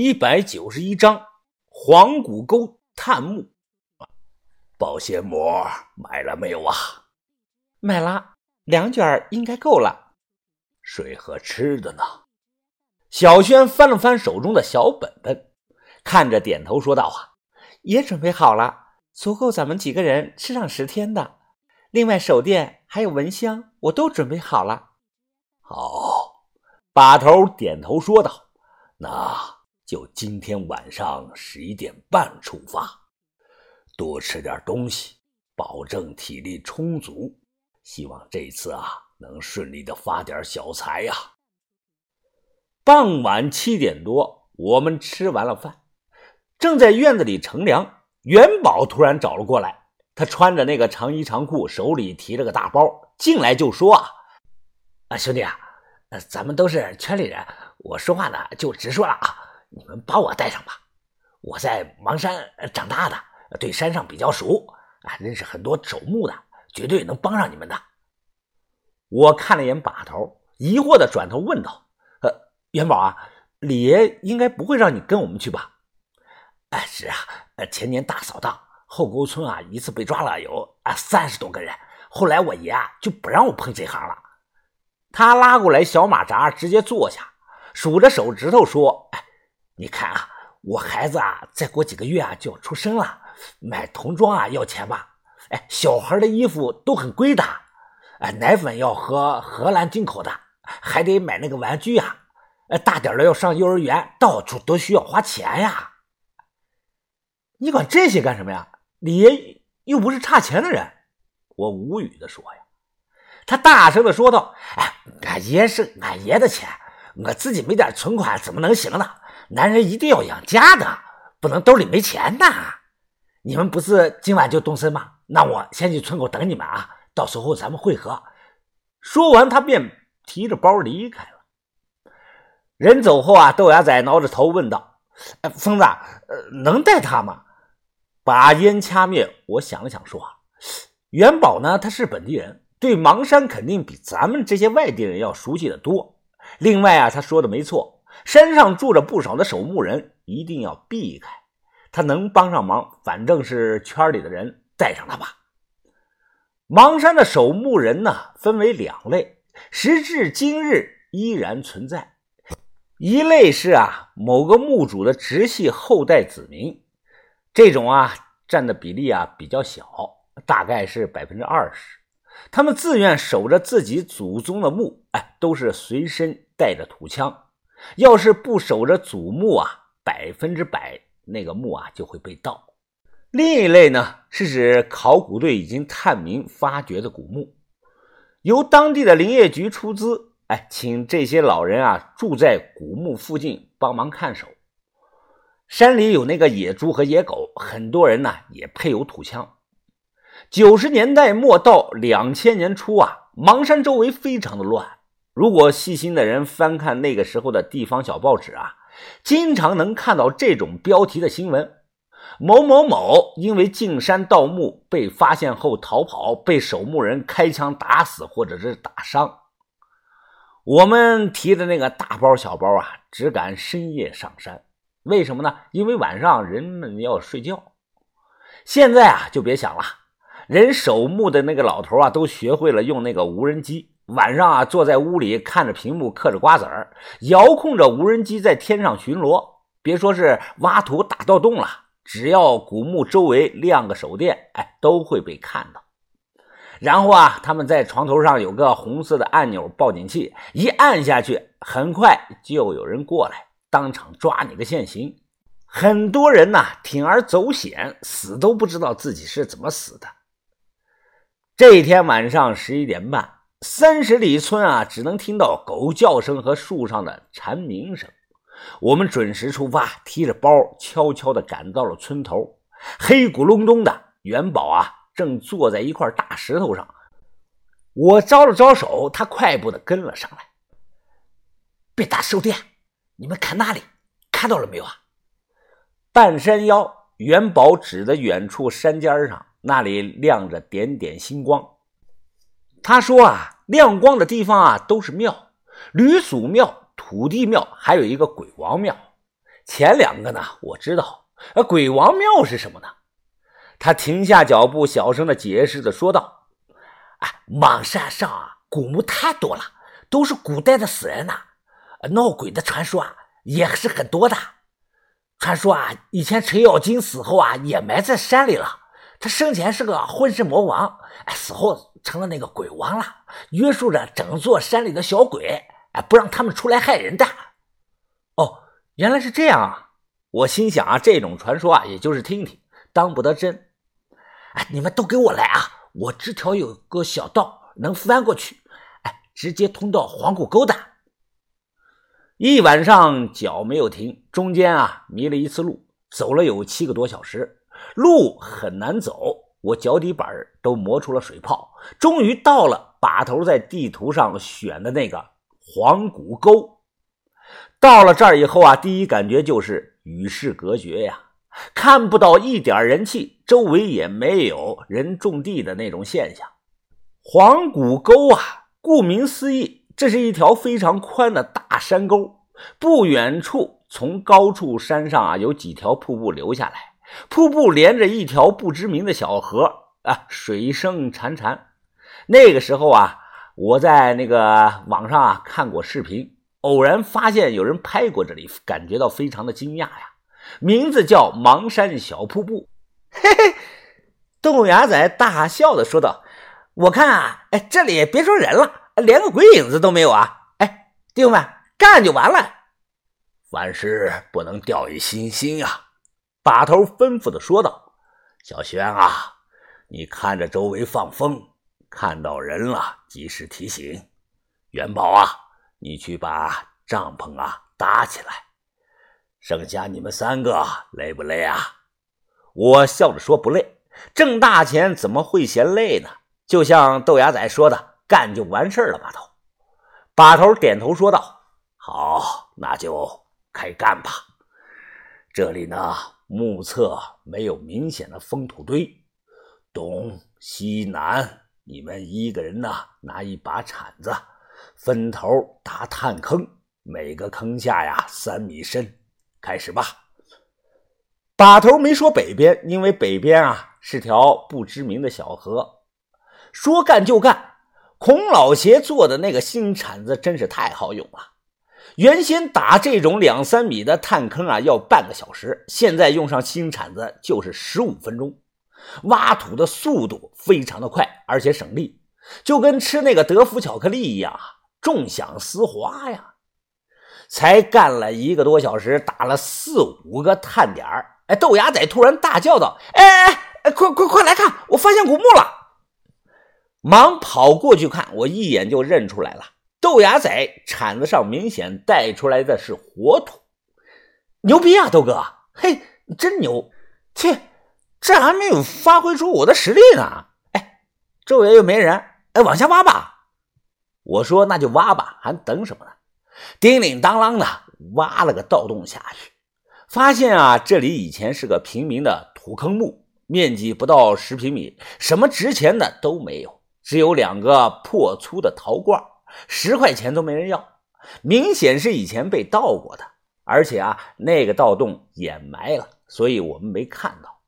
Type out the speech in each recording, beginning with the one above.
一百九十一章黄谷沟探墓。保鲜膜买了没有啊？买了两卷，应该够了。水和吃的呢？小轩翻了翻手中的小本本，看着点头说道：“啊，也准备好了，足够咱们几个人吃上十天的。另外，手电还有蚊香，我都准备好了。”好，把头点头说道：“那。”就今天晚上十一点半出发，多吃点东西，保证体力充足。希望这次啊能顺利的发点小财呀。傍晚七点多，我们吃完了饭，正在院子里乘凉，元宝突然找了过来。他穿着那个长衣长裤，手里提着个大包，进来就说：“啊，啊兄弟啊，咱们都是圈里人，我说话呢就直说了啊。”你们把我带上吧，我在邙山长大的，对山上比较熟啊，认识很多守墓的，绝对能帮上你们的。我看了眼把头，疑惑的转头问道：“呃，元宝啊，李爷应该不会让你跟我们去吧？”“哎，是啊，前年大扫荡，后沟村啊一次被抓了有啊三十多个人，后来我爷啊就不让我碰这行了。”他拉过来小马扎，直接坐下，数着手指头说：“哎。”你看啊，我孩子啊，再过几个月啊就要出生了，买童装啊要钱吧？哎，小孩的衣服都很贵的，哎，奶粉要喝荷兰进口的，还得买那个玩具呀，哎，大点的要上幼儿园，到处都需要花钱呀。你管这些干什么呀？李爷又不是差钱的人。我无语的说呀。他大声的说道：“哎，俺爷是俺爷的钱，我自己没点存款怎么能行呢？”男人一定要养家的，不能兜里没钱呐！你们不是今晚就动身吗？那我先去村口等你们啊，到时候咱们会合。说完，他便提着包离开了。人走后啊，豆芽仔挠着头问道：“哎疯子，呃，能带他吗？”把烟掐灭，我想了想说：“元宝呢？他是本地人，对邙山肯定比咱们这些外地人要熟悉的多。另外啊，他说的没错。”山上住着不少的守墓人，一定要避开。他能帮上忙，反正是圈里的人，带上他吧。邙山的守墓人呢，分为两类，时至今日依然存在。一类是啊，某个墓主的直系后代子民，这种啊占的比例啊比较小，大概是百分之二十。他们自愿守着自己祖宗的墓，哎，都是随身带着土枪。要是不守着祖墓啊，百分之百那个墓啊就会被盗。另一类呢，是指考古队已经探明发掘的古墓，由当地的林业局出资，哎，请这些老人啊住在古墓附近帮忙看守。山里有那个野猪和野狗，很多人呢也配有土枪。九十年代末到两千年初啊，邙山周围非常的乱。如果细心的人翻看那个时候的地方小报纸啊，经常能看到这种标题的新闻：某某某因为进山盗墓被发现后逃跑，被守墓人开枪打死或者是打伤。我们提的那个大包小包啊，只敢深夜上山，为什么呢？因为晚上人们要睡觉。现在啊，就别想了，人守墓的那个老头啊，都学会了用那个无人机。晚上啊，坐在屋里看着屏幕嗑着瓜子儿，遥控着无人机在天上巡逻。别说是挖土打盗洞了，只要古墓周围亮个手电，哎，都会被看到。然后啊，他们在床头上有个红色的按钮报警器，一按下去，很快就有人过来，当场抓你个现行。很多人呐，铤而走险，死都不知道自己是怎么死的。这一天晚上十一点半。三十里村啊，只能听到狗叫声和树上的蝉鸣声。我们准时出发，提着包，悄悄地赶到了村头。黑咕隆咚的，元宝啊，正坐在一块大石头上。我招了招手，他快步地跟了上来。别打手电，你们看那里，看到了没有啊？半山腰，元宝指着远处山尖上，那里亮着点点星光。他说啊，亮光的地方啊都是庙，吕祖庙、土地庙，还有一个鬼王庙。前两个呢，我知道。呃，鬼王庙是什么呢？他停下脚步，小声的解释着说道：“啊，邙山上啊，古墓太多了，都是古代的死人呐。闹鬼的传说啊，也是很多的。传说啊，以前程咬金死后啊，也埋在山里了。他生前是个混世魔王，哎，死后成了那个鬼王了，约束着整座山里的小鬼，哎，不让他们出来害人的。哦，原来是这样啊！我心想啊，这种传说啊，也就是听听，当不得真。哎，你们都给我来啊！我这条有个小道能翻过去，哎，直接通到黄谷沟的。一晚上脚没有停，中间啊迷了一次路，走了有七个多小时，路很难走，我脚底板都磨出了水泡。终于到了把头在地图上选的那个黄谷沟。到了这儿以后啊，第一感觉就是与世隔绝呀。看不到一点人气，周围也没有人种地的那种现象。黄谷沟啊，顾名思义，这是一条非常宽的大山沟。不远处，从高处山上啊，有几条瀑布流下来，瀑布连着一条不知名的小河啊，水声潺潺。那个时候啊，我在那个网上啊看过视频，偶然发现有人拍过这里，感觉到非常的惊讶呀。名字叫邙山小瀑布，嘿嘿，豆芽仔大笑的说道：“我看啊，哎，这里别说人了，连个鬼影子都没有啊！哎，弟兄们，干就完了。凡事不能掉以轻心啊！”把头吩咐的说道：“小轩啊，你看着周围放风，看到人了及时提醒。元宝啊，你去把帐篷啊搭起来。”剩下你们三个累不累啊？我笑着说不累，挣大钱怎么会嫌累呢？就像豆芽仔说的，干就完事了。把头，把头点头说道：“好，那就开干吧。这里呢，目测没有明显的封土堆，东西南，你们一个人呢拿一把铲子，分头打探坑，每个坑下呀三米深。”开始吧。把头没说北边，因为北边啊是条不知名的小河。说干就干，孔老邪做的那个新铲子真是太好用了。原先打这种两三米的探坑啊要半个小时，现在用上新铲子就是十五分钟。挖土的速度非常的快，而且省力，就跟吃那个德芙巧克力一样啊，纵享丝滑呀。才干了一个多小时，打了四五个探点儿哎，豆芽仔突然大叫道：“哎哎哎，快快快来看，我发现古墓了！”忙跑过去看，我一眼就认出来了，豆芽仔铲子上明显带出来的是活土，牛逼啊，豆哥！嘿，真牛！切，这还没有发挥出我的实力呢！哎，周围又没人，哎，往下挖吧！我说那就挖吧，还等什么呢？叮铃当啷的挖了个盗洞下去，发现啊，这里以前是个平民的土坑墓，面积不到十平米，什么值钱的都没有，只有两个破粗的陶罐，十块钱都没人要，明显是以前被盗过的，而且啊，那个盗洞掩埋了，所以我们没看到。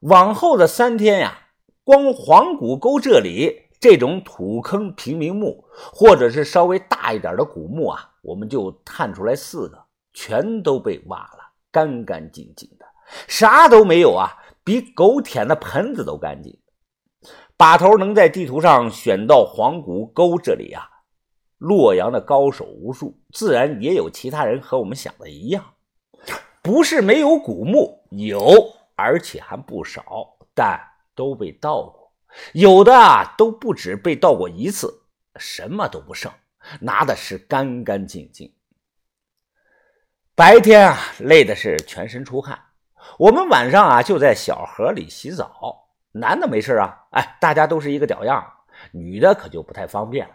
往后的三天呀，光黄谷沟这里。这种土坑平民墓，或者是稍微大一点的古墓啊，我们就探出来四个，全都被挖了，干干净净的，啥都没有啊，比狗舔的盆子都干净。把头能在地图上选到黄谷沟这里啊，洛阳的高手无数，自然也有其他人和我们想的一样，不是没有古墓，有，而且还不少，但都被盗过。有的啊都不止被盗过一次，什么都不剩，拿的是干干净净。白天啊累的是全身出汗，我们晚上啊就在小河里洗澡。男的没事啊，哎，大家都是一个屌样。女的可就不太方便了，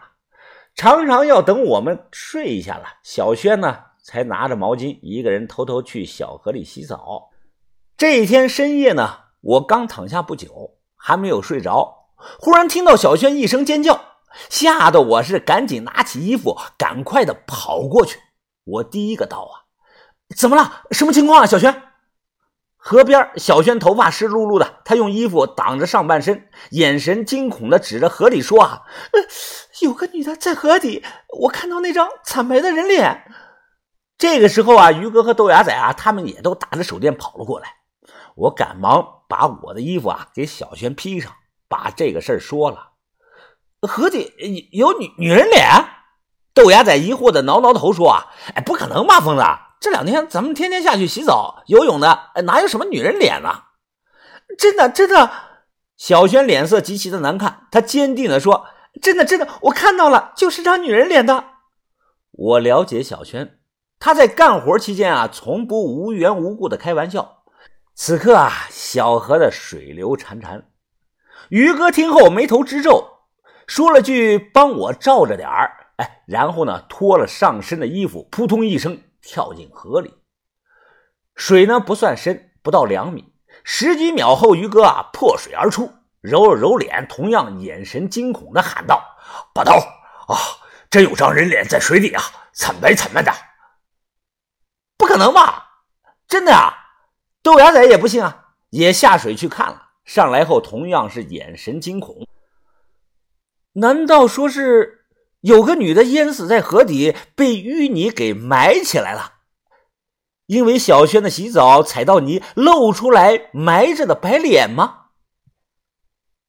常常要等我们睡一下了，小轩呢才拿着毛巾，一个人偷偷去小河里洗澡。这一天深夜呢，我刚躺下不久。还没有睡着，忽然听到小轩一声尖叫，吓得我是赶紧拿起衣服，赶快的跑过去。我第一个到啊，怎么了？什么情况啊？小轩。河边，小轩头发湿漉漉的，他用衣服挡着上半身，眼神惊恐的指着河里说：“啊，有个女的在河底，我看到那张惨白的人脸。”这个时候啊，于哥和豆芽仔啊，他们也都打着手电跑了过来。我赶忙把我的衣服啊给小轩披上，把这个事儿说了。河底有女女人脸？豆芽仔疑惑的挠挠头说：“啊，哎，不可能吧，疯子！”这两天咱们天天下去洗澡、游泳的，哪有什么女人脸呢？真的，真的。小轩脸色极其的难看，他坚定的说：“真的，真的，我看到了，就是张女人脸的。”我了解小轩，他在干活期间啊，从不无缘无故的开玩笑。此刻啊，小河的水流潺潺。于哥听后眉头直皱，说了句：“帮我照着点儿。”哎，然后呢，脱了上身的衣服，扑通一声。跳进河里，水呢不算深，不到两米。十几秒后，于哥啊破水而出，揉了揉脸，同样眼神惊恐的喊道：“把刀啊！真有张人脸在水底啊，惨白惨白的！不可能吧？真的啊！”豆芽仔也不信啊，也下水去看了。上来后同样是眼神惊恐。难道说是？有个女的淹死在河底，被淤泥给埋起来了。因为小轩的洗澡踩到泥，露出来埋着的白脸吗？